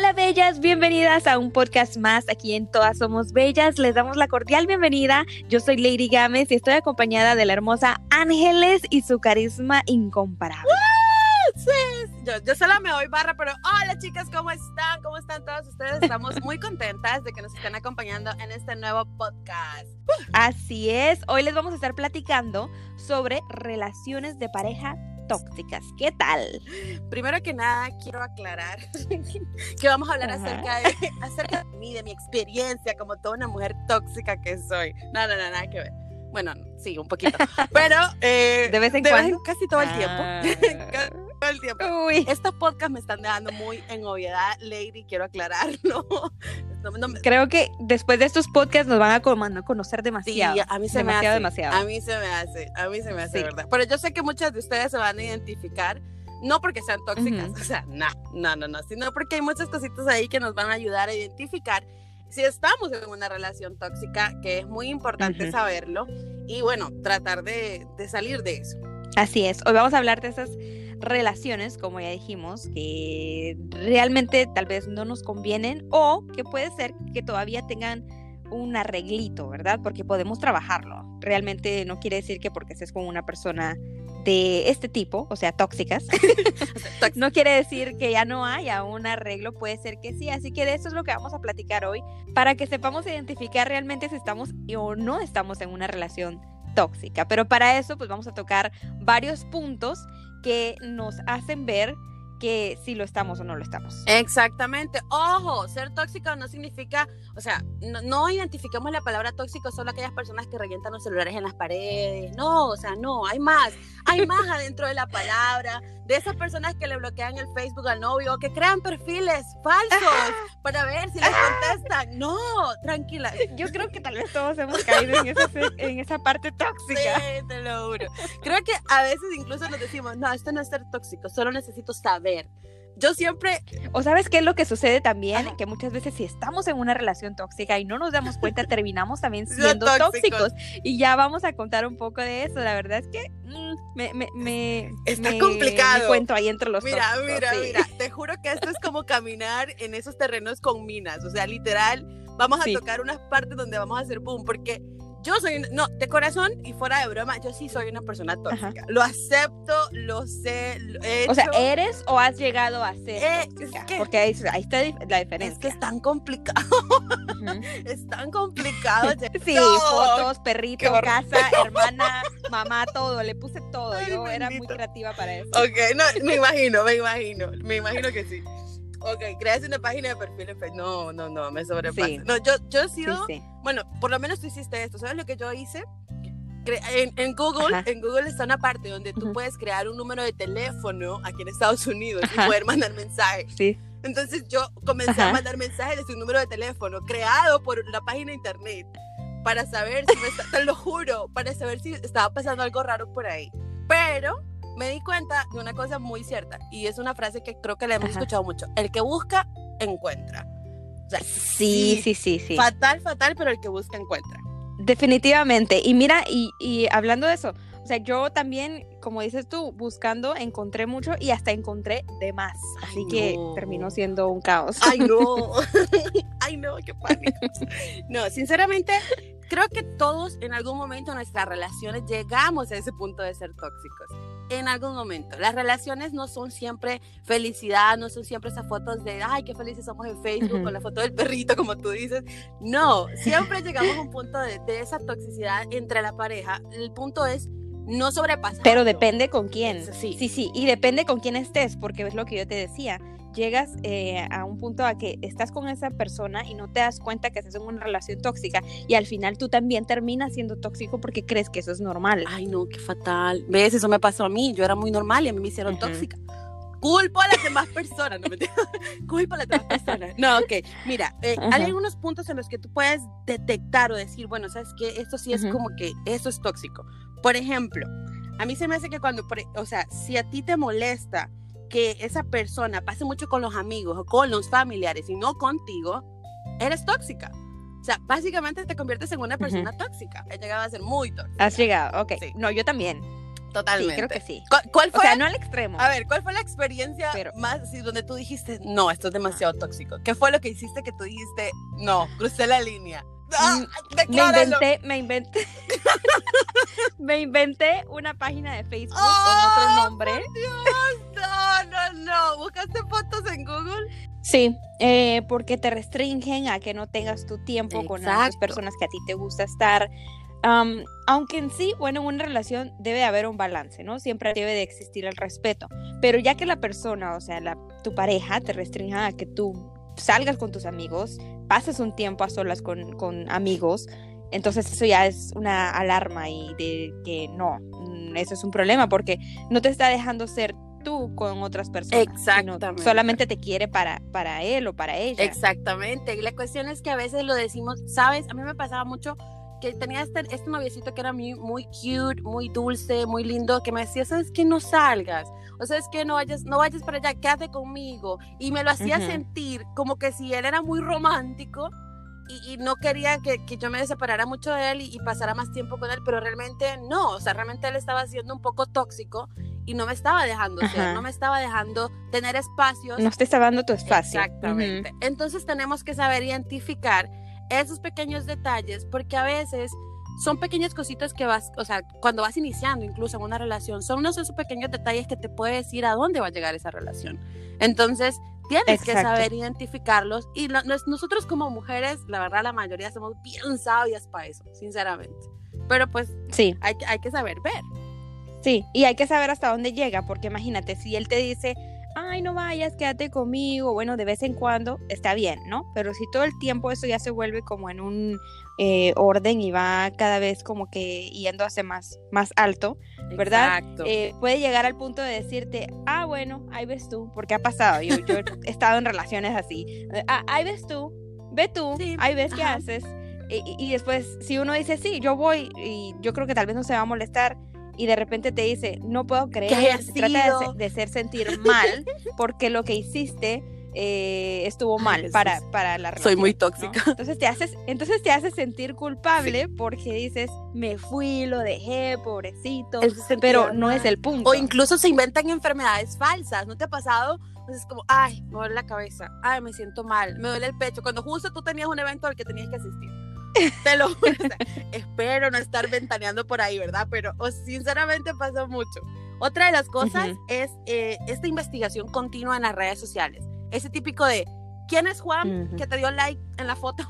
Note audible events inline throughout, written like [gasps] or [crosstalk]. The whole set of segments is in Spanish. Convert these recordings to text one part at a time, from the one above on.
Hola bellas, bienvenidas a un podcast más aquí en Todas Somos Bellas. Les damos la cordial bienvenida. Yo soy Lady Gámez y estoy acompañada de la hermosa Ángeles y su carisma incomparable. Yo, yo solo me voy barra, pero hola chicas, ¿cómo están? ¿Cómo están todos ustedes? Estamos muy contentas de que nos estén acompañando en este nuevo podcast. Así es, hoy les vamos a estar platicando sobre relaciones de pareja tóxicas. ¿Qué tal? Primero que nada, quiero aclarar [laughs] que vamos a hablar acerca de, acerca de mí, de mi experiencia como toda una mujer tóxica que soy. No, no, no, nada que ver. Bueno, sí, un poquito. [laughs] Pero eh, de vez en cuando. casi todo el tiempo. Ah. [laughs] todo el tiempo. Uy. Estos podcasts me están dejando muy en obviedad, Lady, quiero aclararlo. [laughs] No, no me- Creo que después de estos podcasts nos van a co- a conocer Sí, demasiado. a mí se demasiado, me hace. demasiado. A mí se me hace, a mí se me hace, Sí. ¿verdad? Pero yo sé que muchas de ustedes se van a identificar, no porque sean tóxicas, Ujú. o sea, no, no, no, no, sino porque hay muchas cositas ahí que nos van a ayudar a identificar si estamos en una relación tóxica, que es muy importante Ujú. saberlo, y bueno, tratar de, de salir de eso. Así es, hoy vamos a hablar de esas relaciones, como ya dijimos, que realmente tal vez no nos convienen o que puede ser que todavía tengan un arreglito, ¿verdad? Porque podemos trabajarlo. Realmente no quiere decir que porque estés con una persona de este tipo, o sea, tóxicas, [laughs] Tóxica. no quiere decir que ya no haya un arreglo, puede ser que sí. Así que de eso es lo que vamos a platicar hoy, para que sepamos identificar realmente si estamos o no estamos en una relación tóxica. Pero para eso, pues vamos a tocar varios puntos que nos hacen ver que si lo estamos o no lo estamos. Exactamente. Ojo, ser tóxico no significa, o sea, no, no identifiquemos la palabra tóxico solo aquellas personas que revientan los celulares en las paredes. No, o sea, no, hay más. Hay más [laughs] adentro de la palabra. De esas personas que le bloquean el Facebook al novio, que crean perfiles falsos para ver si les contestan. No, tranquila. Yo creo que tal vez todos hemos caído en esa, en esa parte tóxica. Sí, te lo juro. Creo que a veces incluso nos decimos, no, esto no es ser tóxico, solo necesito saber. Yo siempre O sabes qué es lo que sucede también, Ajá. que muchas veces si estamos en una relación tóxica y no nos damos cuenta, [laughs] terminamos también siendo tóxicos. tóxicos. Y ya vamos a contar un poco de eso. La verdad es que mm, me, me, me- Está me- complicado. me cuento ahí entre los Mira, tóxicos, mira, sí. mira, te juro que esto es como caminar en esos terrenos con minas, o sea, literal, vamos a Sí. tocar unas partes donde vamos a hacer boom, porque yo soy, no, de corazón y fuera de broma, yo sí soy una persona tóxica, lo acepto, lo sé, lo he O sea. ¿eres o has llegado a ser Eh, tóxica? es que- Porque ahí, ahí está la es diferencia. que es tan complicado, [laughs] es tan complicado. [laughs] Sí, fotos, perrito, casa, hermana, mamá, todo. Le puse todo. Ay, Yo era muy creativa para eso. Ok, no, me imagino, me imagino, me imagino que sí. Ok, creas una página de perfil en Facebook. No, no, no, me sobrepasa. Sí. No, yo, yo he sido sí. Bueno, por lo menos tú hiciste esto. ¿Sabes lo que yo hice? En, en Google, Ajá. en Google está una parte donde tú puedes crear un número de teléfono aquí en Estados Unidos y Ajá. poder mandar mensajes. Sí. Entonces yo comencé a mandar mensajes de su número de teléfono creado por la página de internet para saber si me está- te lo juro, para saber si estaba pasando algo raro por ahí. Pero me di cuenta de una cosa muy cierta y es una frase que creo que la hemos Ajá. escuchado mucho. El que busca, encuentra. O sea, Sí, sí, sí, sí. Fatal, fatal, pero el que busca encuentra. Definitivamente. Y mira, y, y hablando de eso, o sea, yo también, como dices tú, buscando, encontré mucho y hasta encontré de más. Así Ay, que no. terminó siendo un caos. Ay, no. [laughs] [laughs] Ay, no, qué pánico. No, sinceramente, creo que todos en algún momento en nuestras relaciones llegamos a ese punto de ser tóxicos. En algún momento. Las relaciones no son siempre felicidad, no son siempre esas fotos de, ay, qué felices somos en Facebook con la foto del perrito, como tú dices. No, siempre [laughs] llegamos a un punto de, de esa toxicidad entre la pareja. El punto es no sobrepasar. Pero depende con quién. Sí. sí, sí. Y depende con quién estés, porque es lo que yo te decía. Llegas eh, a un punto a que estás con esa persona y no te das cuenta que estás en una relación tóxica y al final tú también terminas siendo tóxico porque crees que eso es normal. Ay, no, qué fatal. ¿Ves? Eso me pasó a mí. Yo era muy normal y a mí me hicieron Ujú. tóxica. Culpo a las demás personas. No, [laughs] mentira. Culpo a las demás personas. No, ok. Mira, eh, hay Ajá. algunos puntos en los que tú puedes detectar o decir, bueno, ¿sabes qué? Esto sí es Ujú. como que esto es tóxico. Por ejemplo, a mí se me hace que cuando, e, o sea, si a ti te molesta que esa persona pase mucho con los amigos o con los familiares y no contigo, eres tóxica. O sea, básicamente te conviertes en una persona tóxica. He llegado a ser muy tóxica. Has llegado, ok. Sí. No, yo también. Totalmente. Sí, creo que sí. ¿Cuál, cuál O fue? sea, no al extremo. A ver, ¿cuál fue la experiencia Pero- más así donde tú dijiste, no, esto es demasiado tóxico? ¿Qué fue lo que hiciste que tú dijiste, no, crucé la línea? ¡Ah, Mm, Me inventé, me inventé. [laughs] me inventé una página de Facebook ¡Oh, con otro nombre. Dios! No, no, no. ¿Buscaste fotos en Google? Sí, eh, porque te restringen a que no tengas tu tiempo con las personas que a ti te gusta estar. Aunque en sí, bueno, en una relación debe haber un balance, ¿no? Siempre debe de existir el respeto. Pero ya que la persona, o sea, la, tu pareja te restrinja a que tú salgas con tus amigos, pases un tiempo a solas con, con amigos, entonces eso ya es una alarma y de que no, mm, eso es un problema porque no te está dejando ser tú con otras personas. Exactamente. solamente te quiere para, para él o para ella. Exactamente. Y la cuestión es que a veces lo decimos, ¿sabes? A mí me pasaba mucho que tenía este, este noviecito que era muy, muy cute, muy dulce, muy lindo, que me decía, ¿sabes qué? No salgas. O sea, es que no vayas, no vayas para allá, quédate conmigo. Y me lo hacía Ujú. sentir como que si él era muy romántico y, y no quería que, que yo me separara mucho de él y, y pasara más tiempo con él, pero realmente no. O sea, realmente él estaba siendo un poco tóxico y no me estaba dejando ser, Ajá. no me estaba dejando tener espacios No te está dando tu espacio. Exactamente. Entonces tenemos que saber identificar esos pequeños detalles porque a veces son pequeñas cositas que vas, o sea, cuando vas iniciando incluso en una relación, son unos esos pequeños detalles que te puede decir a dónde va a llegar esa relación. Entonces, tienes que saber identificarlos y lo- nosotros como mujeres, la verdad, la mayoría somos bien sabias para eso, sinceramente. Pero pues. Sí, hay, hay que saber ver. sí. Y hay que saber hasta dónde llega, porque imagínate, si él te dice, ay, no vayas, quédate conmigo, bueno, de vez en cuando, está bien, ¿no? Pero si todo el tiempo eso ya se vuelve como en un eh, orden y va cada vez como que yendo hacia más, más alto, ¿verdad? Exacto. eh, puede llegar al punto de decirte, ah, bueno, ahí ves tú, porque ha pasado, yo, yo he estado en relaciones así, ah, ahí ves tú, ve tú, Sí, ahí ves qué ajá. haces, y después, si uno dice, sí, yo voy, y yo creo que tal vez no se va a molestar, y de repente te dice, no puedo creer, haya trata de, de hacer sentir mal, [laughs] porque lo que hiciste eh, estuvo mal para, para la relación. Soy muy ¿no? tóxica. [laughs] Entonces te haces, entonces te haces sentir culpable porque dices, me fui, lo dejé, pobrecito. Se Pero no es el punto. O incluso se inventan enfermedades falsas, ¿no te ha pasado? Entonces es como, ay, me duele la cabeza, ay, me siento mal, me duele el pecho, cuando justo tú tenías un evento al que tenías que asistir. [laughs] Te lo juro, o sea, espero no estar ventaneando por ahí, ¿verdad? Pero o, sinceramente pasa mucho. Otra de las cosas es eh, esta investigación continua en las redes sociales. Ese típico de, ¿quién es Juan Ujú. que te dio like en la foto?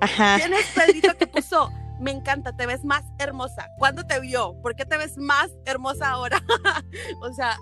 Ajá. ¿Quién es Pedrito que [laughs] puso? Me encanta, te ves más hermosa. ¿Cuándo te vio? ¿Por qué te ves más hermosa ahora? [laughs] o sea,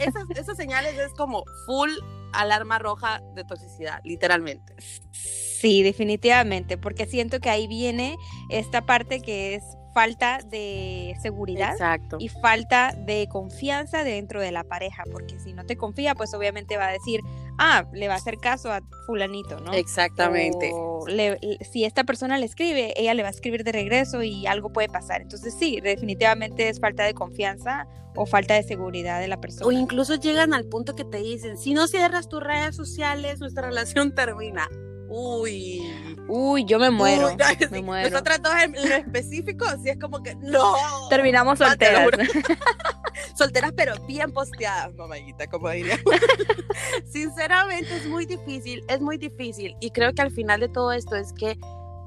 esas, esas señales es como full alarma roja de toxicidad, literalmente. Sí, definitivamente, porque siento que ahí viene esta parte que es falta de seguridad Exacto. y falta de confianza dentro de la pareja, porque si no te confía, pues obviamente va a decir, ah, le va a hacer caso a fulanito, ¿no? Exactamente. O le- le- si esta persona le escribe, ella le va a escribir de regreso y algo puede pasar. Entonces sí, definitivamente es falta de confianza o falta de seguridad de la persona. O incluso llegan al punto que te dicen, si no cierras tus redes sociales, nuestra [laughs] relación termina. Uy. Uy, yo me muero. Uy, no, sí, me muero. Nosotras dos en lo específico, sí es como que no. Terminamos solteras. [laughs] Solteras, pero bien posteadas, mamallita, como diría. [laughs] Sinceramente, es muy difícil, es muy difícil. Y creo que al final de todo esto es que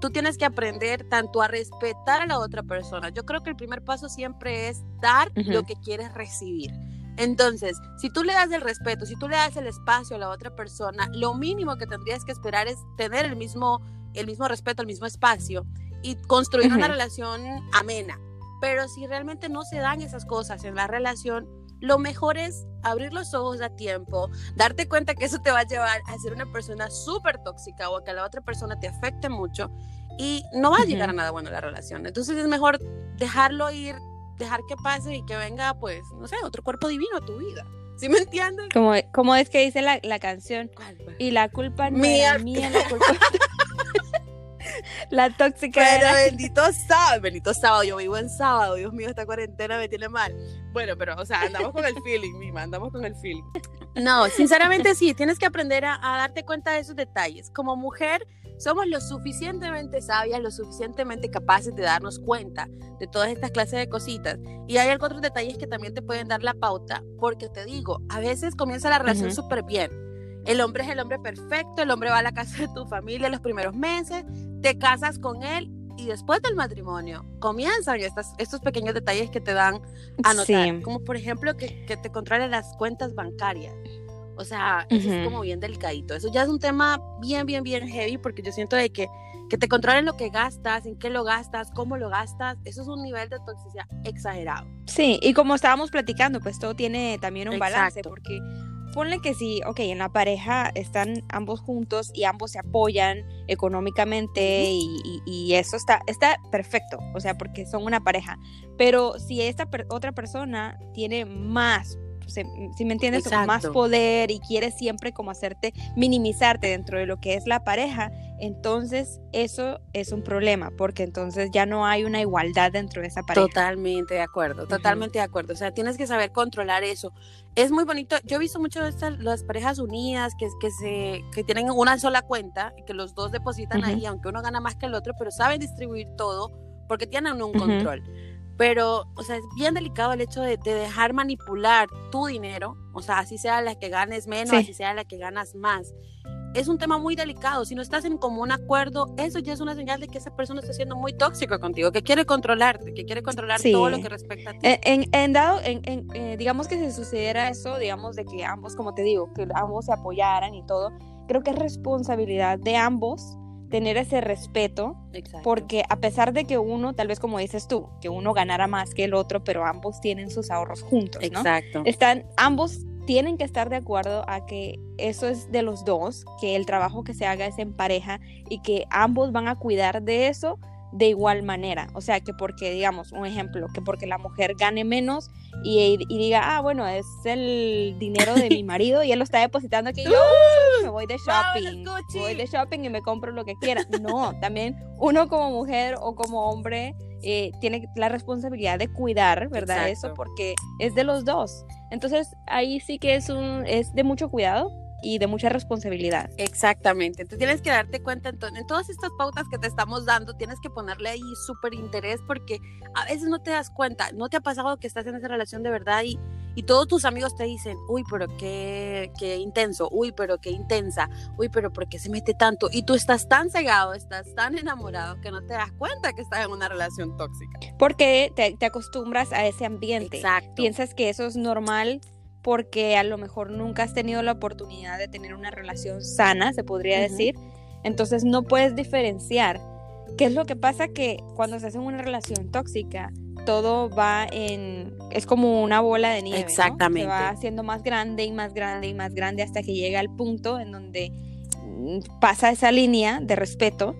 tú tienes que aprender tanto a respetar a la otra persona. Yo creo que el primer paso siempre es dar Ujú. lo que quieres recibir. Entonces, si tú le das el respeto, si tú le das el espacio a la otra persona, lo mínimo que tendrías que esperar es tener el mismo, el mismo respeto, el mismo espacio y construir una relación amena. Pero si realmente no se dan esas cosas en la relación, lo mejor es abrir los ojos a tiempo, darte cuenta que eso te va a llevar a ser una persona súper tóxica o a que la otra persona te afecte mucho y no va a llegar a nada bueno la relación. Entonces es mejor dejarlo ir, dejar que pase y que venga, pues, no sé, otro cuerpo divino a tu vida. ¿Sí me entiendes? Como, como es que dice la, la canción, ¿Cuál? y la culpa no Mía. era mía, la culpa... [laughs] la tóxica Pero era... bendito sábado, bendito sábado, yo vivo en sábado, Dios mío, esta cuarentena me tiene mal. Bueno, pero, o sea, andamos con el feeling, Mima, andamos con el feeling. No, sinceramente sí, tienes que aprender a, a darte cuenta de esos detalles. Como mujer, somos lo suficientemente sabias, lo suficientemente capaces de darnos cuenta de todas estas clases de cositas. Y hay otros detalles que también te pueden dar la pauta, porque te digo, a veces comienza la relación súper bien. El hombre es el hombre perfecto, el hombre va a la casa de tu familia los primeros meses, te casas con él y después del matrimonio comienzan estas, estos pequeños detalles que te dan a notar, como por ejemplo que, que te controlen las cuentas bancarias. O sea, eso es como bien delicadito. Eso ya es un tema bien, bien, bien heavy porque yo siento de que, que te controlen lo que gastas, en qué lo gastas, cómo lo gastas. Eso es un nivel de toxicidad exagerado. Sí, y como estábamos platicando, pues todo tiene también un balance porque ponle que sí, ok, en la pareja están ambos juntos y ambos se apoyan económicamente y, eso está, está perfecto, o sea, porque son una pareja. Pero si esta otra persona tiene más si me entiendes, más poder y quiere siempre como hacerte minimizarte dentro de lo que es la pareja, entonces eso es un problema, porque entonces ya no hay una igualdad dentro de esa pareja. Totalmente de acuerdo, totalmente de acuerdo. O sea, tienes que saber controlar eso. Es muy bonito. Yo he visto mucho de estas las parejas unidas que, que, se, que tienen una sola cuenta que los dos depositan ahí, aunque uno gana más que el otro, pero saben distribuir todo porque tienen un control. Pero, o sea, es bien delicado el hecho de, dejar manipular tu dinero, o sea, así sea la que ganes menos, así sea la que ganas más. Es un tema muy delicado. Si no estás en común acuerdo, eso ya es una señal de que esa persona está siendo muy tóxica contigo, que quiere controlarte, que quiere controlar todo lo que respecta a ti. En, dado, en, eh, digamos que si sucediera eso, digamos de que ambos, como te digo, que ambos se apoyaran y todo, creo que es responsabilidad de ambos tener ese respeto, porque a pesar de que uno, tal vez como dices tú, que uno ganara más que el otro, pero ambos tienen sus ahorros juntos, ¿no? Exacto. Están, ambos tienen que estar de acuerdo a que eso es de los dos, que el trabajo que se haga es en pareja y que ambos van a cuidar de eso de igual manera. O sea, que porque, digamos, un ejemplo, que porque la mujer gane menos y, diga, ah, bueno, es el dinero de mi [laughs] marido y él lo está depositando aquí, yo me voy de shopping, voy de shopping y me compro lo que quiera. No, también uno como mujer o como hombre eh, tiene la responsabilidad de cuidar, ¿verdad? Eso porque es de los dos. Entonces ahí sí que es un es de mucho cuidado y de mucha responsabilidad. Exactamente. Entonces tienes que darte cuenta entonces, en todas estas pautas que te estamos dando, tienes que ponerle ahí súper interés porque a veces no te das cuenta, no te ha pasado que estás en esa relación de verdad y, y todos tus amigos te dicen, uy, pero qué, qué intenso, uy, pero qué intensa, uy, pero ¿por qué se mete tanto? Y tú estás tan cegado, estás tan enamorado que no te das cuenta que estás en una relación tóxica. Porque te, te acostumbras a ese ambiente. Exacto. Piensas que eso es normal porque a lo mejor nunca has tenido la oportunidad de tener una relación sana, se podría decir. Entonces no puedes diferenciar. ¿Qué es lo que pasa? Que cuando se hace una relación tóxica, todo va en. Es como una bola de nieve. Exactamente. Se va haciendo más grande y más grande y más grande hasta que llega al punto en donde mm, pasa esa línea de respeto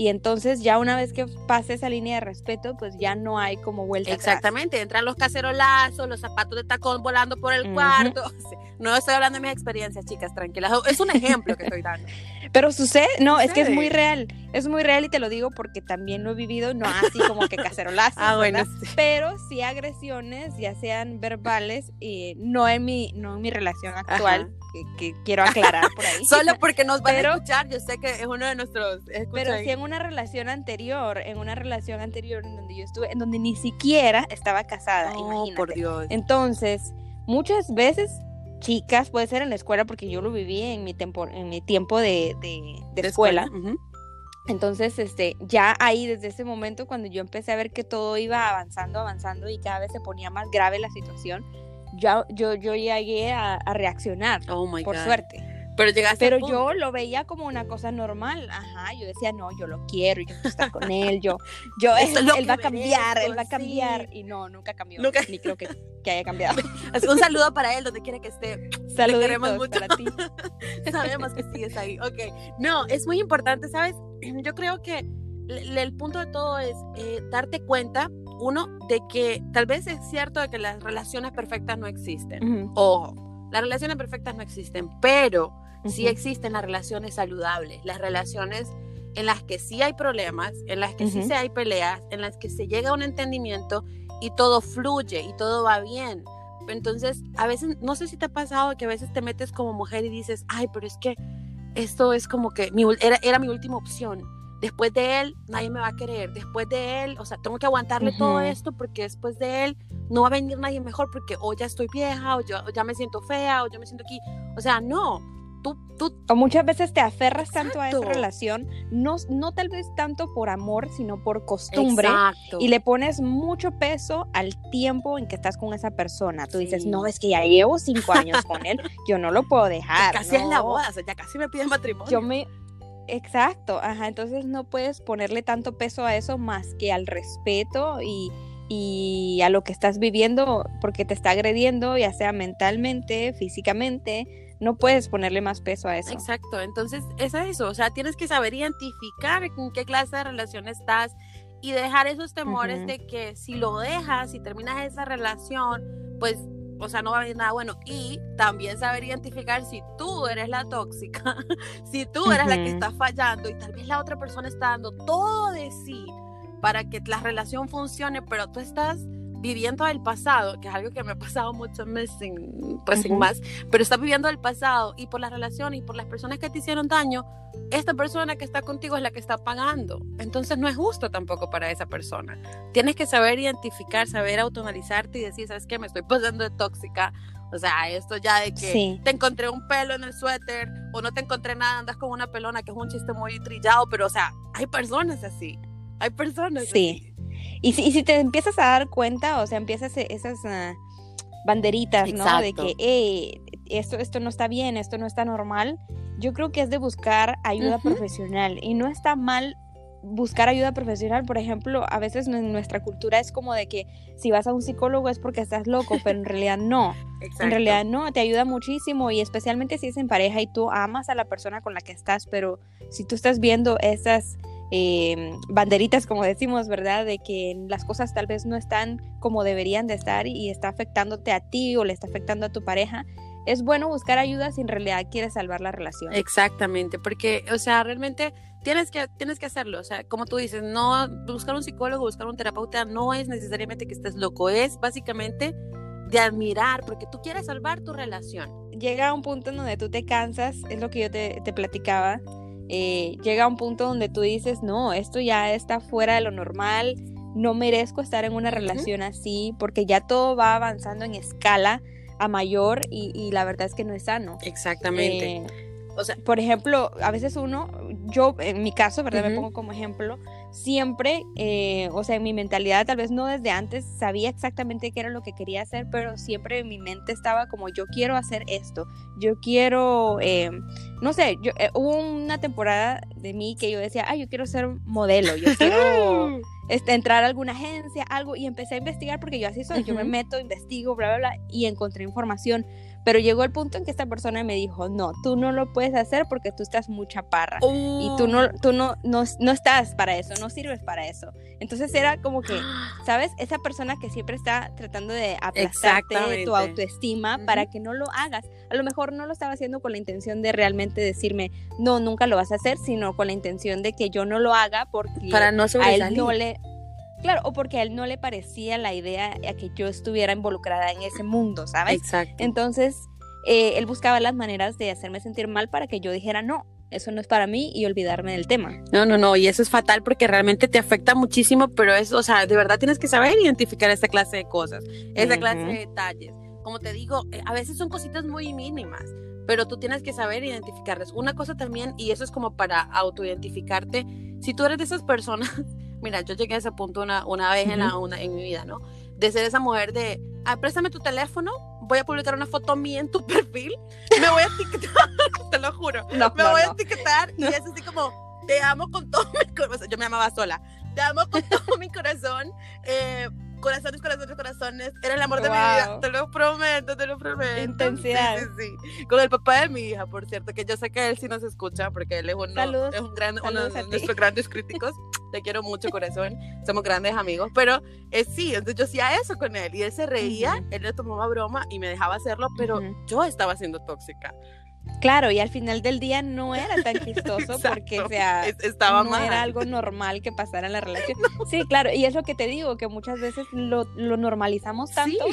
y entonces ya una vez que pase esa línea de respeto, pues ya no hay como vuelta Exactamente, entran los cacerolazos, los zapatos de tacón volando por el cuarto. [laughs] No estoy hablando de mis experiencias, chicas, tranquilas. Es un ejemplo que estoy dando. [laughs] Pero sucede, no, es que es muy real. Es muy real y te lo digo porque también lo he vivido, no así como que cacerolazos, [laughs] ah, bueno, pero sí agresiones, ya sean verbales, y no en mi, no en mi relación actual que, quiero aclarar por ahí. [laughs] Solo porque nos van a escuchar, yo sé que es uno de nuestros. Pero sí en una relación anterior, en una relación anterior en donde yo estuve, en donde ni siquiera estaba casada, oh, imagínate. por Dios. Entonces, muchas veces chicas, puede ser en la escuela, porque yo lo viví en mi, tiempo, en mi tiempo de, de, escuela. Entonces, este, ya ahí desde ese momento, cuando yo empecé a ver que todo iba avanzando, avanzando y cada vez se ponía más grave la situación, yo, yo, yo llegué a, reaccionar, oh por suerte. Pero Pero yo lo veía como una cosa normal. Ajá, yo decía, no, yo lo quiero, yo quiero estar con él, yo, yo, él, va a cambiar, él va a cambiar. Y no, nunca cambió. Nunca. Ni creo que, que haya cambiado. [laughs] Un saludo para él, donde quiera que esté. Saludos mucho. para ti. [laughs] Sabemos que sigues ahí. Ok. No, es muy importante, ¿sabes? [clears throat] Yo creo que el punto de todo es eh, darte cuenta uno, de que tal vez es cierto de que las relaciones perfectas no existen. Ojo, las relaciones perfectas no existen, pero sí existen las relaciones saludables, las relaciones en las que sí hay problemas, en las que sí se hay peleas, en las que se llega a un entendimiento y todo fluye y todo va bien. Entonces, a veces, no sé si te ha pasado que a veces te metes como mujer y dices, ay, pero es que esto es como que mi, era, era mi última opción. Después de él, nadie me va a querer. Después de él, o sea, tengo que aguantarle todo esto porque después de él no va a venir nadie mejor porque o ya estoy vieja o, yo, o ya me siento fea o yo me siento aquí. O sea, no, Tú, tú... O muchas veces te aferras tanto a esa relación, no, no tal vez tanto por amor, sino por costumbre. Exacto. Y le pones mucho peso al tiempo en que estás con esa persona. Tú dices, no, es que ya llevo cinco años con él, yo no lo puedo [laughs] dejar. Ya casi es la boda, o sea, ya casi me pide matrimonio. Yo me, Exacto, ajá, entonces no puedes ponerle tanto peso a eso más que al respeto y, y, a lo que estás viviendo porque te está agrediendo, ya sea mentalmente, físicamente, no puedes ponerle más peso a eso. Exacto, entonces es eso, o sea, tienes que saber identificar en qué clase de relación estás y dejar esos temores de que si lo dejas y terminas esa relación, pues, o sea, no va a haber nada bueno. Y también saber identificar si tú eres la tóxica, [laughs] si tú eres la que está fallando y tal vez la otra persona está dando todo de sí para que la relación funcione, pero tú estás viviendo el pasado, que es algo que me ha pasado muchas veces, pues sin más, pero estás viviendo el pasado y por las relaciones y por las personas que te hicieron daño, esta persona que está contigo es la que está pagando. Entonces no es justo tampoco para esa persona. Tienes que saber identificar, saber autoanalizarte y decir, ¿sabes qué? Me estoy pasando de tóxica. O sea, esto ya de que te encontré un pelo en el suéter o no te encontré nada, andas con una pelona, que es un chiste muy trillado, pero o sea, hay personas así. Hay personas sí. así. Y si, y si te empiezas a dar cuenta, o sea, empiezas e, esas uh, banderitas, ¿no? De que, hey, esto, esto no está bien, esto no está normal, yo creo que es de buscar ayuda profesional. Y no está mal buscar ayuda profesional, por ejemplo, a veces en nuestra cultura es como de que si vas a un psicólogo es porque estás loco, pero en realidad no. En realidad no, te ayuda muchísimo y especialmente si es en pareja y tú amas a la persona con la que estás, pero si tú estás viendo esas eh, banderitas, como decimos, ¿verdad? De que las cosas tal vez no están como deberían de estar y está afectándote a ti o le está afectando a tu pareja. Es bueno buscar ayuda si en realidad quieres salvar la relación. Exactamente, porque, o sea, realmente tienes que, tienes que hacerlo. O sea, como tú dices, no buscar un psicólogo, buscar un terapeuta no es necesariamente que estés loco, es básicamente de admirar, porque tú quieres salvar tu relación. Llega un punto en donde tú te cansas, es lo que yo te, te platicaba, eh, llega a un punto donde tú dices, no, esto ya está fuera de lo normal, no merezco estar en una relación así, porque ya todo va avanzando en escala a mayor y, la verdad es que no es sano. Exactamente. Eh, o sea, por ejemplo, a veces uno, yo en mi caso, ¿verdad? Me pongo como ejemplo, siempre, eh, o sea, en mi mentalidad, tal vez no desde antes sabía exactamente qué era lo que quería hacer, pero siempre en mi mente estaba como, yo quiero hacer esto, yo quiero, eh, no sé, yo, eh, hubo una temporada de mí que yo decía, ah, yo quiero ser modelo, yo quiero [laughs] este, entrar a alguna agencia, algo, y empecé a investigar porque yo así soy, yo me meto, investigo, bla, bla, bla, y encontré información pero llegó el punto en que esta persona me dijo, no, tú no lo puedes hacer porque tú estás muy chaparra. Y tú, no, tú no, no, no, estás para eso, no sirves para eso. Entonces era como que, [gasps] ¿sabes? Esa persona que siempre está tratando de aplastarte tu autoestima para que no lo hagas. A lo mejor no lo estaba haciendo con la intención de realmente decirme, no, nunca lo vas a hacer, sino con la intención de que yo no lo haga porque para no a él no le Claro, o porque a él no le parecía la idea a que yo estuviera involucrada en ese mundo, ¿sabes? Exacto. Entonces, eh, él buscaba las maneras de hacerme sentir mal para que yo dijera, no, eso no es para mí y olvidarme del tema. No, no, no, y eso es fatal porque realmente te afecta muchísimo, pero es, o sea, de verdad tienes que saber identificar esta clase de cosas, esa clase de detalles. Como te digo, eh, a veces son cositas muy mínimas, pero tú tienes que saber identificarlas. Una cosa también, y eso es como para autoidentificarte, si tú eres de esas personas Mira, yo llegué a ese punto una, una vez en, la, una, en mi vida, ¿no? De ser esa mujer de, ah, préstame tu teléfono, voy a publicar una foto mía en tu [laughs] perfil, me voy a etiquetar, [laughs] te lo juro, me voy a etiquetar y es así como, te amo con todo mi corazón, yo me amaba sola, te amo con [laughs] todo mi corazón, eh, corazones, corazones, corazones. Era el amor de mi vida. Te lo prometo, te lo prometo. Intensidad. Sí, sí, sí. Con el papá de mi hija, por cierto, que yo sé que él sí nos escucha porque él es uno, es un gran, uno de nuestros grandes críticos. [laughs] Te quiero mucho, corazón. Somos grandes amigos. Pero eh, sí, entonces yo hacía eso con él y él se reía, él le tomaba broma y me dejaba hacerlo, pero yo estaba siendo tóxica. Claro, y al final del día no era tan [laughs] chistoso porque, o sea, estaba no era algo normal que pasara en la [laughs] relación. Sí, claro, y es lo que te digo, que muchas veces lo, lo normalizamos tanto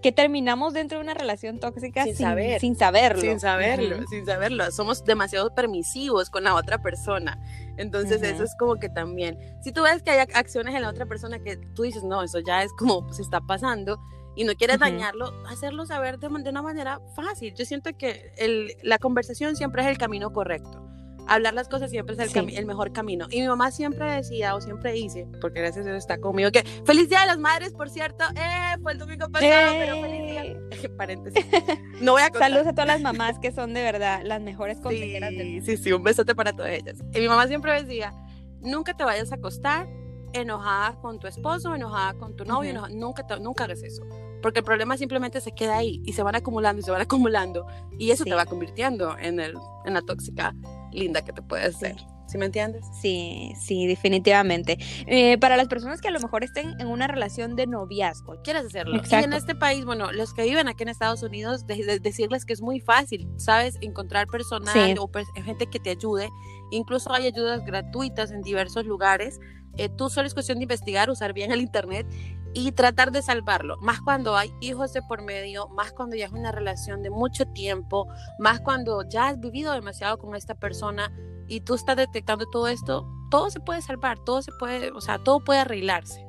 que terminamos dentro de una relación tóxica sin, saber. sin saberlo. Sin saberlo, sin saberlo. Somos demasiado permisivos con la otra persona. Entonces eso es como que también, si tú ves que hay acciones en la otra persona que tú dices, no, eso ya es como se está pasando, y no quieres dañarlo, hacerlo saber de, una manera fácil. Yo siento que el, la conversación siempre es el camino correcto. Hablar las cosas siempre es el, el, mejor camino. Y mi mamá siempre decía, o siempre dice, porque gracias a Dios está conmigo, que feliz día de las madres, por cierto. Eh, fue el domingo pasado, pero feliz día. Eh. [laughs] Paréntesis. [laughs] No voy a Saludos a todas las mamás que son de verdad las mejores consejeras sí, Sí, sí, un besote para todas ellas. Y mi mamá siempre decía, nunca te vayas a acostar enojada con tu esposo, enojada con tu novio, nunca, nunca hagas eso. Porque el problema simplemente se queda ahí y se van acumulando y se van [laughs] acumulando y eso te va convirtiendo en, el, en la tóxica linda que te puedes ser. ¿Sí me entiendes? Sí, sí, definitivamente. Eh, para las personas que a lo mejor estén en una relación de noviazgo. Quieres hacerlo. Y en este país, bueno, los que viven aquí en Estados Unidos, decirles que es muy fácil, ¿sabes? Encontrar personal o gente que te ayude. Incluso hay ayudas gratuitas en diversos lugares eh, tú solo es cuestión de investigar, usar bien el Internet y tratar de salvarlo. Más cuando hay hijos de por medio, más cuando ya es una relación de mucho tiempo, más cuando ya has vivido demasiado con esta persona y tú estás detectando todo esto, todo se puede salvar, todo se puede, o sea, todo puede arreglarse.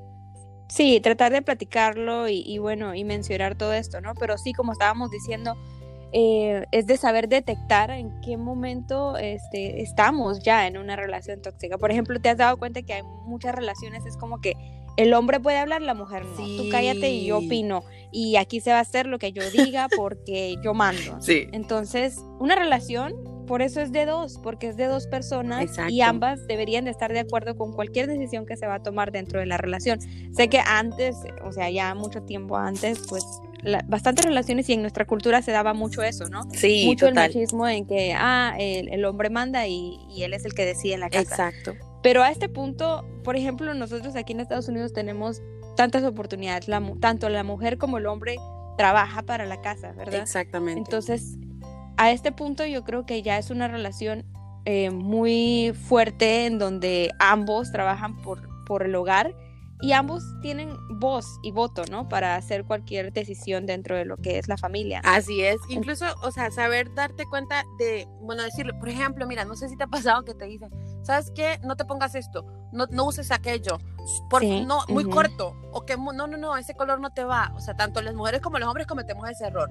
Sí, tratar de platicarlo y, y bueno, y mencionar todo esto, ¿no? Pero sí, como estábamos diciendo, eh, es de saber detectar en qué momento este, estamos ya en una relación tóxica. Por ejemplo, te has dado cuenta que hay muchas relaciones, es como que el hombre puede hablar, la mujer no. Tú cállate y yo opino. Y aquí se va a hacer lo que yo diga porque yo mando. [laughs] Sí. Entonces, una relación, por eso es de dos, porque es de dos personas y ambas deberían de estar de acuerdo con cualquier decisión que se va a tomar dentro de la relación. Sé que antes, o sea, ya mucho tiempo antes, pues bastantes relaciones y en nuestra cultura se daba mucho eso, ¿no? Sí, mucho el machismo en que, ah, el, hombre manda y, él es el que decide en la casa. Exacto. Pero a este punto, por ejemplo, nosotros aquí en Estados Unidos tenemos tantas oportunidades, tanto la mujer como el hombre trabaja para la casa, ¿verdad? Exactamente. Entonces, a este punto yo creo que ya es una relación eh, muy fuerte en donde ambos trabajan por, por el hogar y ambos tienen voz y voto, ¿no? Para hacer cualquier decisión dentro de lo que es la familia. Así es, incluso, o sea, saber darte cuenta de, bueno, decirle, por ejemplo, mira, no sé si te ha pasado que te dicen, ¿sabes qué? No te pongas esto, no, no uses aquello, porque no, muy corto, o que no, no, no, ese color no te va. O sea, tanto las mujeres como los hombres cometemos ese error.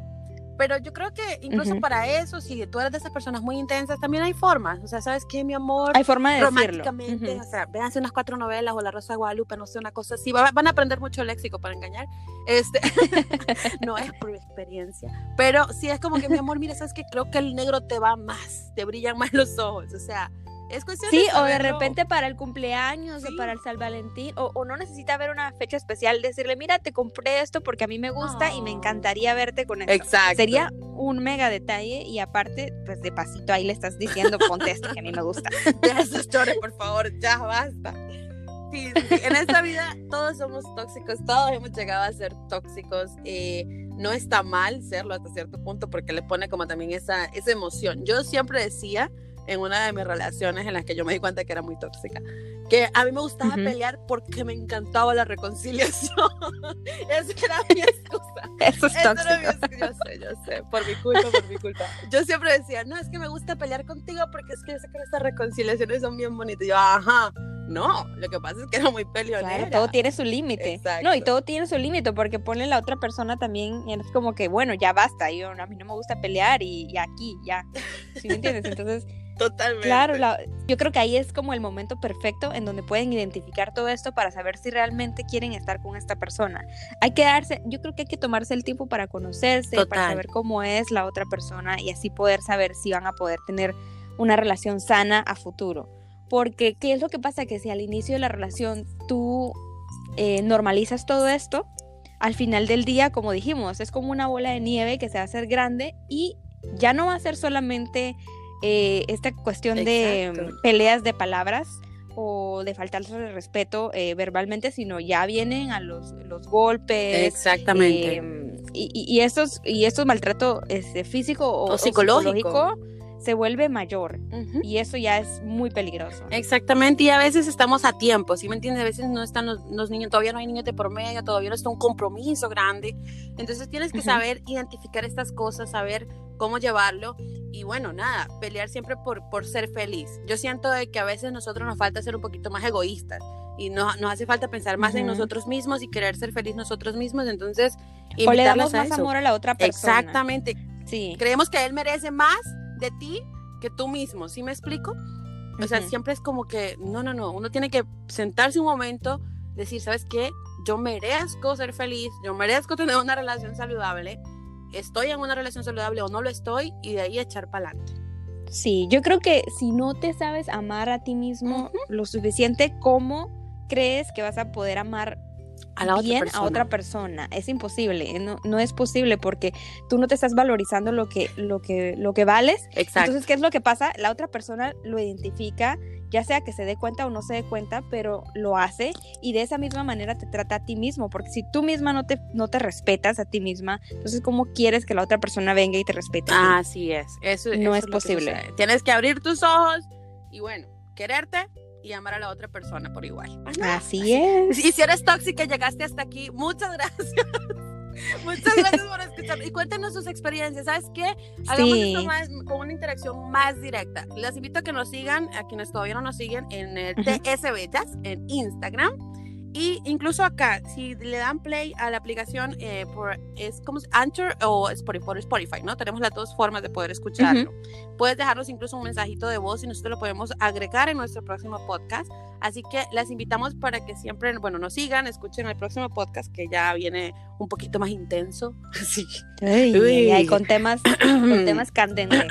Pero yo creo que incluso para eso, si tú eres de esas personas muy intensas, también hay formas. O sea, ¿sabes qué, mi amor? Hay forma de Románticamente, decirlo. o sea, véanse unas cuatro novelas o La Rosa de Guadalupe, no sé, una cosa así. Van a aprender mucho léxico para engañar. Este, [laughs] no es por experiencia. Pero sí es como que, mi amor, mira, ¿sabes qué? Creo que el negro te va más, te brillan más los ojos. O sea, es cuestión sí, o de repente para el cumpleaños o para el San Valentín, o, no necesita haber una fecha especial, decirle, mira, te compré esto porque a mí me gusta y me encantaría verte con esto. Exacto. Sería un mega detalle y aparte, pues de pasito ahí le estás diciendo, ponte esto que a mí me gusta. Deja esa historia, por favor, ya basta. Sí, en esta vida todos somos tóxicos, todos hemos llegado a ser tóxicos. Eh, no está mal serlo hasta cierto punto porque le pone como también esa, esa emoción. Yo siempre decía en una de mis relaciones en las que yo me di cuenta que era muy tóxica. Que a mí me gustaba pelear porque me encantaba la reconciliación. [laughs] Esa era mi excusa. Eso es tóxico. Yo sé, yo sé, por mi culpa, por mi culpa. Yo siempre decía, no, es que me gusta pelear contigo porque es que yo sé que estas reconciliaciones son bien bonitas. Y yo, ajá. No, lo que pasa es que era muy peleonera. todo tiene su límite. No, y todo tiene su límite porque pone la otra persona también y es como que, bueno, ya basta, yo a mí no me gusta pelear y, y aquí, ya. ¿Sí me entiendes? [laughs] Entonces, Totalmente. Claro, yo creo que ahí es como el momento perfecto en donde pueden identificar todo esto para saber si realmente quieren estar con esta persona. Hay que darse, yo creo que hay que tomarse el tiempo para conocerse, para saber cómo es la otra persona y así poder saber si van a poder tener una relación sana a futuro. Porque, ¿qué es lo que pasa? Que si al inicio de la relación tú eh, normalizas todo esto, al final del día, como dijimos, es como una bola de nieve que se va a hacer grande y ya no va a ser solamente eh, esta cuestión de mm, peleas de palabras o de faltarse de respeto eh, verbalmente, sino ya vienen a los, los golpes, Exactamente. Em, y, y estos, y estos maltrato este, físico o, O psicológico. psicológico se vuelve mayor. Y eso ya es muy peligroso. Exactamente, y a veces estamos a tiempo, ¿sí me entiendes? A veces no están los, los niños, todavía no hay niños de por medio, todavía no está un compromiso grande. Entonces tienes que saber identificar estas cosas, saber cómo llevarlo y bueno, nada, pelear siempre por, por ser feliz. Yo siento de que a veces nosotros nos falta ser un poquito más egoístas y nos, nos hace falta pensar más en nosotros mismos y querer ser feliz nosotros mismos, entonces O le damos a más eso. amor a la otra persona. Exactamente, Sí. creemos que él merece más de ti que tú mismo, ¿sí me explico? O sea, siempre es como que, no, no, no, uno tiene que sentarse un momento, decir, ¿sabes qué? Yo merezco ser feliz, yo merezco tener una relación saludable, estoy en una relación saludable o no lo estoy, y de ahí echar para adelante. Sí, yo creo que si no te sabes amar a ti mismo lo suficiente, ¿cómo crees que vas a poder amar A la bien a otra persona? Es imposible, no, no es posible porque tú no te estás valorizando lo que, lo que, lo que vales. Exacto. Entonces, ¿qué es lo que pasa? La otra persona lo identifica, ya sea que se dé cuenta o no se dé cuenta, pero lo hace y de esa misma manera te trata a ti mismo, porque si tú misma no te, no te respetas a ti misma, entonces ¿cómo quieres que la otra persona venga y te respete? a ti? Así es, eso, No eso es que posible. Tienes que abrir tus ojos y bueno, quererte y amar a la otra persona por igual. Nada. Así es. Y si eres tóxica y llegaste hasta aquí, muchas gracias. [laughs] Muchas gracias por escuchar. Y cuéntenos sus experiencias. ¿Sabes qué? Hagamos Sí. esto más, con una interacción más directa. Les invito a que nos sigan, a quienes todavía no nos siguen, en el Ujú. TS Bellas, en Instagram. Y incluso acá, si le dan play a la aplicación eh, por es como Anchor o Spotify, por Spotify, ¿no? Tenemos las dos formas de poder escucharlo. Puedes dejarnos incluso un mensajito de voz y nosotros lo podemos agregar en nuestro próximo podcast. Así que las invitamos para que siempre, bueno, nos sigan, escuchen el próximo podcast que ya viene un poquito más intenso. [laughs] Sí. Ay, Uy. ay, con temas, [clears throat] con temas candentes. [clears throat]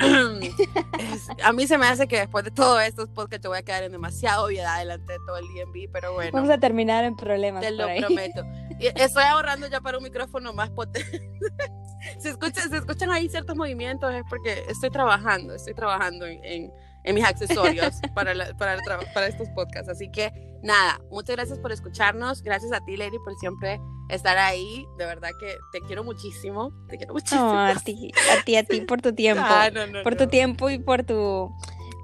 Es- a mí se me hace que después de todo estos podcasts yo voy a quedar en demasiada obviedad delante de todo el DMV, pero bueno. Vamos a terminar en problemas Te lo ahí. prometo. Y Estoy ahorrando ya para un micrófono más potente. [laughs] si, escuchan, si escuchan ahí ciertos movimientos es porque estoy trabajando, estoy trabajando en, en- en mis accesorios [laughs] para, la- para, el para estos podcasts. Así que nada, muchas gracias por escucharnos. Gracias a ti, Lady, por siempre estar ahí. De verdad que te quiero muchísimo. Te quiero muchísimo. No, a ti, a ti, a ti por tu [laughs] tiempo. Ah, no, no, por tu tiempo y por tu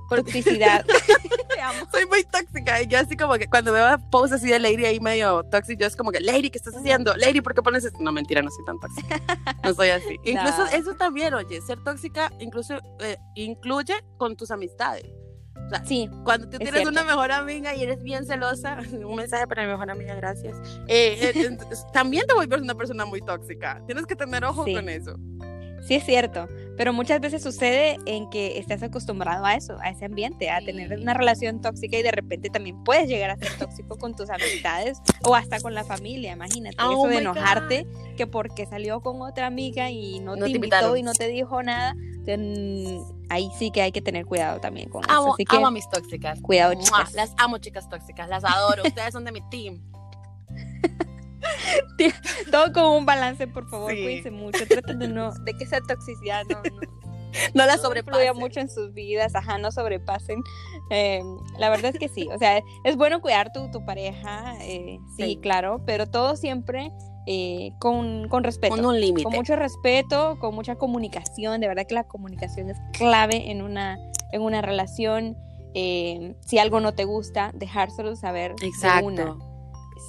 toxicidad. [laughs] Te amo. Soy muy tóxica y yo así como que cuando veo posts así de Lady ahí medio tóxico, yo es como que, Lady, ¿qué estás haciendo? Lady, ¿por qué pones esto? No, mentira, no soy tan tóxica. No soy así. [laughs] Incluso No. eso también, oye, ser tóxica incluso eh, incluye con tus amistades. Sí, Cuando tú Es tienes una mejor amiga y eres bien celosa, [laughs] un mensaje para mi mejor amiga, gracias. eh, eh, también te vuelves una persona muy tóxica. Tienes que tener ojo Sí. con eso. Sí es cierto. Pero muchas veces sucede en que estás acostumbrado a eso, a ese ambiente, a tener Sí. una relación tóxica y de repente también puedes llegar a ser tóxico con tus amistades o hasta con la familia, imagínate. Oh eso de enojarte que porque salió con otra amiga y no, No te te invitó invitaron. y no te dijo nada, ahí sí que hay que tener cuidado también con eso. Amo, Así que amo a mis tóxicas. cuidado, chicas. Las amo, chicas tóxicas. Las adoro. Ustedes son de mi team. [laughs] [laughs] Todo con un balance, por favor, Sí. cuídense mucho. Traten de no, de que esa toxicidad no, no, No la no sobrepasen. influya mucho en sus vidas, ajá, no sobrepasen. Eh, la verdad es que sí, o sea, es bueno cuidar tu, tu pareja, eh, sí, Sí. claro, pero todo siempre eh, con, con respeto. Con un límite. Con mucho respeto, con mucha comunicación, de verdad que la comunicación es clave en una, en una relación. eh, si algo no te gusta, dejárselo saber de una.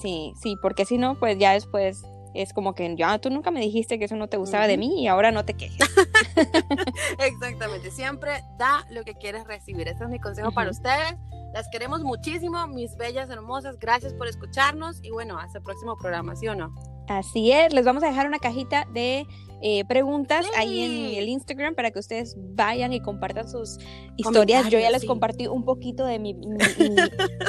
Sí, sí, porque si no, pues ya después es como que ya tú nunca me dijiste que eso no te gustaba de mí y ahora no te quejes. [laughs] Exactamente. Siempre da lo que quieres recibir. Este es mi consejo para ustedes. Las queremos muchísimo, mis bellas hermosas. Gracias por escucharnos y bueno, hasta el próximo programa, ¿sí o no? Así es, les vamos a dejar una cajita de eh, preguntas ahí en Sí. el Instagram para que ustedes vayan y compartan sus historias. Yo ya les sí. compartí un poquito de mi, mi- [laughs] mi-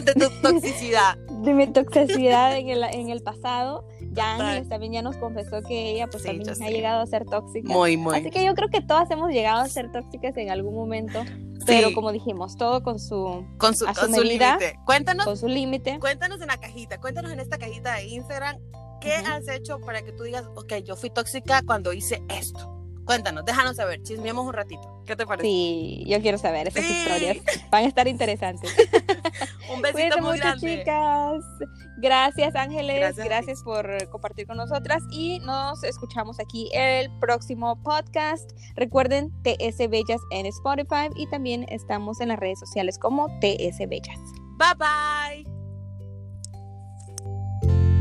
De tu toxicidad. de mi toxicidad en el, en el pasado. Ya. Ángeles también ya nos confesó que ella pues Sí, también ha sé. llegado a ser tóxica. Muy, muy. Así que yo creo que todas hemos llegado a ser tóxicas en algún momento, pero Sí, como dijimos, todo con su, con su, su su límite. Cuéntanos, con su límite. cuéntanos en la cajita, cuéntanos en esta cajita de Instagram qué has hecho para que tú digas, ok, yo fui tóxica cuando hice esto. Cuéntanos, déjanos saber, chismeamos un ratito. ¿Qué te parece? Sí, yo quiero saber esas Sí. historias. Van a estar interesantes. [laughs] Un besito Cuídense muy mucho, grande. chicas. Gracias, Ángeles. Gracias Gracias, por compartir con nosotras y nos escuchamos aquí el próximo podcast. Recuerden TS Bellas en Spotify y también estamos en las redes sociales como TS Bellas. Bye bye.